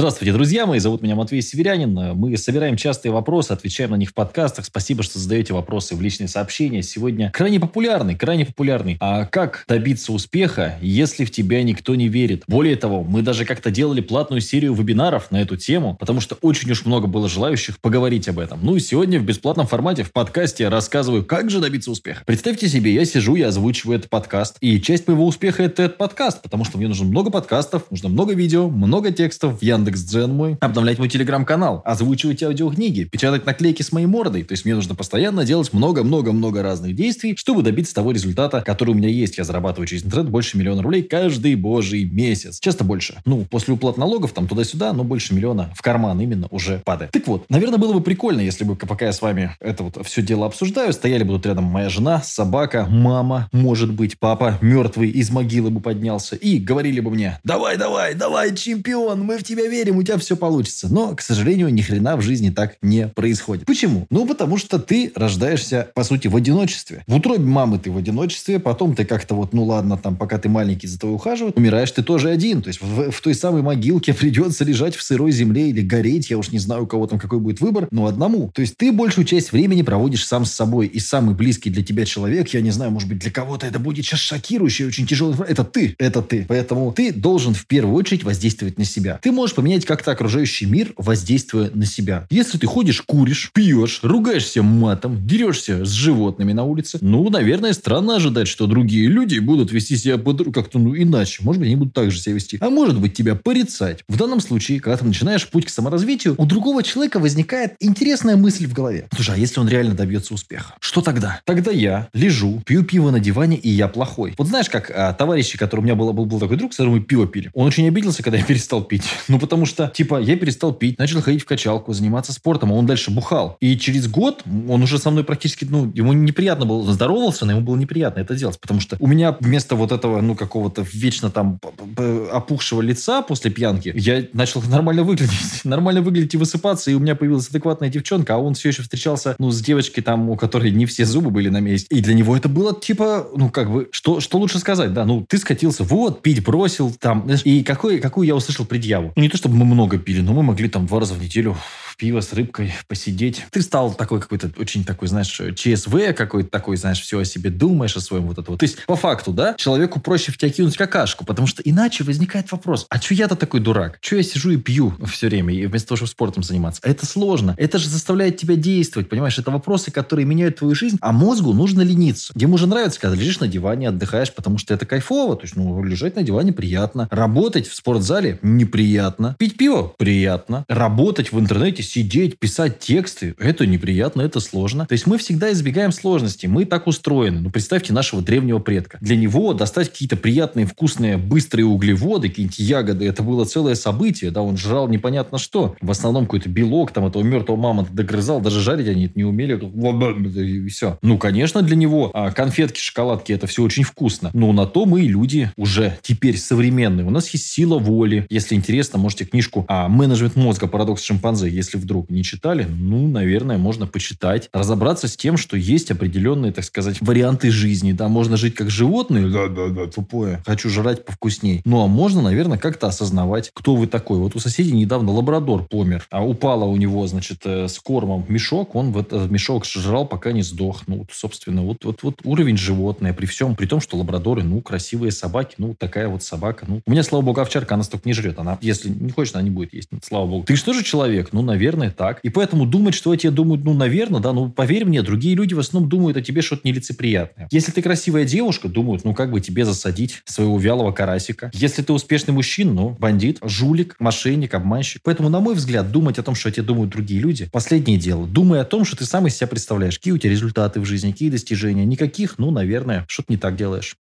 Здравствуйте, друзья мои. Зовут меня Матвей Северянин. Мы собираем частые вопросы, отвечаем на них в подкастах. Спасибо, что задаете вопросы в личные сообщения. Сегодня крайне популярный, крайне популярный. А как добиться успеха, если в тебя никто не верит? Более того, мы даже как-то делали платную серию вебинаров на эту тему, потому что очень уж много было желающих поговорить об этом. Ну и сегодня в бесплатном формате в подкасте рассказываю, как же добиться успеха. Представьте себе, я сижу, я озвучиваю этот подкаст, и часть моего успеха это этот подкаст, потому что мне нужно много подкастов, нужно много видео, много текстов. Я Яндекс.Дзен мой, обновлять мой телеграм-канал, озвучивать аудиокниги, печатать наклейки с моей мордой. То есть мне нужно постоянно делать много-много-много разных действий, чтобы добиться того результата, который у меня есть. Я зарабатываю через интернет больше миллиона рублей каждый божий месяц. Часто больше. Ну, после уплат налогов там туда-сюда, но больше миллиона в карман именно уже падает. Так вот, наверное, было бы прикольно, если бы, пока я с вами это вот все дело обсуждаю, стояли бы тут рядом моя жена, собака, мама, может быть, папа мертвый из могилы бы поднялся и говорили бы мне, давай, давай, давай, чемпион, мы в тебя верим, у тебя все получится. Но, к сожалению, ни хрена в жизни так не происходит. Почему? Ну, потому что ты рождаешься, по сути, в одиночестве. В утробе мамы ты в одиночестве, потом ты как-то вот, ну ладно, там, пока ты маленький, за тобой ухаживают, умираешь ты тоже один. То есть в, в той самой могилке придется лежать в сырой земле или гореть, я уж не знаю, у кого там какой будет выбор, но одному. То есть ты большую часть времени проводишь сам с собой, и самый близкий для тебя человек, я не знаю, может быть, для кого-то это будет сейчас шокирующий, очень тяжелый, это ты, это ты. Поэтому ты должен в первую очередь воздействовать на себя. Ты можешь поменять как-то окружающий мир, воздействуя на себя. Если ты ходишь, куришь, пьешь, ругаешься матом, дерешься с животными на улице, ну, наверное, странно ожидать, что другие люди будут вести себя как-то ну, иначе. Может быть, они будут так же себя вести. А может быть, тебя порицать. В данном случае, когда ты начинаешь путь к саморазвитию, у другого человека возникает интересная мысль в голове. Слушай, а если он реально добьется успеха? Что тогда? Тогда я лежу, пью пиво на диване, и я плохой. Вот знаешь, как а, товарищи, который у меня был, был, был такой друг, с которым мы пиво пили, он очень обиделся, когда я перестал пить. Ну, потому что типа, я перестал пить, начал ходить в качалку, заниматься спортом, а он дальше бухал. И через год он уже со мной практически, ну, ему неприятно было, он здоровался, но ему было неприятно это делать, потому что у меня вместо вот этого, ну, какого-то вечно там опухшего лица после пьянки, я начал нормально выглядеть, нормально выглядеть и высыпаться, и у меня появилась адекватная девчонка, а он все еще встречался, ну, с девочкой там, у которой не все зубы были на месте. И для него это было типа, ну, как бы, что, что лучше сказать, да, ну, ты скатился, вот, пить бросил, там, и какой, какую я услышал предъяву. Не то, чтобы мы много пили, но мы могли там два раза в неделю пиво с рыбкой посидеть. Ты стал такой какой-то очень такой, знаешь, ЧСВ какой-то такой, знаешь, все о себе думаешь, о своем вот это вот. То есть, по факту, да, человеку проще в тебя кинуть какашку, потому что иначе возникает вопрос, а что я-то такой дурак? Что я сижу и пью все время, и вместо того, чтобы спортом заниматься? Это сложно. Это же заставляет тебя действовать, понимаешь? Это вопросы, которые меняют твою жизнь, а мозгу нужно лениться. Ему же нравится, когда лежишь на диване, отдыхаешь, потому что это кайфово. То есть, ну, лежать на диване приятно. Работать в спортзале неприятно. Пить пиво приятно. Работать в интернете сидеть, писать тексты, это неприятно, это сложно. То есть мы всегда избегаем сложностей. Мы так устроены. Ну, представьте нашего древнего предка. Для него достать какие-то приятные, вкусные, быстрые углеводы, какие-нибудь ягоды, это было целое событие. Да, он жрал непонятно что. В основном какой-то белок, там, этого мертвого мамонта догрызал. Даже жарить они это не умели. И все. Ну, конечно, для него а, конфетки, шоколадки, это все очень вкусно. Но на то мы и люди уже теперь современные. У нас есть сила воли. Если интересно, можете книжку а, «Менеджмент мозга. Парадокс шимпанзе», если вдруг не читали, ну, наверное, можно почитать, разобраться с тем, что есть определенные, так сказать, варианты жизни. Да, можно жить как животные, да-да-да, тупое, хочу жрать повкусней. Ну, а можно, наверное, как-то осознавать, кто вы такой. Вот у соседей недавно лабрадор помер, а упала у него, значит, э, с кормом мешок, он в этот мешок жрал, пока не сдох. Ну, вот, собственно, вот, вот, вот уровень животное, при всем, при том, что лабрадоры, ну, красивые собаки, ну, такая вот собака. Ну, у меня, слава богу, овчарка, она столько не жрет. Она, если не хочет, она не будет есть. Слава богу. Ты же человек? Ну, наверное, так. И поэтому думать, что о тебе думают, ну, наверное, да, ну, поверь мне, другие люди в основном думают о тебе что-то нелицеприятное. Если ты красивая девушка, думают, ну, как бы тебе засадить своего вялого карасика. Если ты успешный мужчина, ну, бандит, жулик, мошенник, обманщик. Поэтому, на мой взгляд, думать о том, что о тебе думают другие люди, последнее дело. Думай о том, что ты сам из себя представляешь. Какие у тебя результаты в жизни, какие достижения. Никаких, ну, наверное, что-то не так делаешь.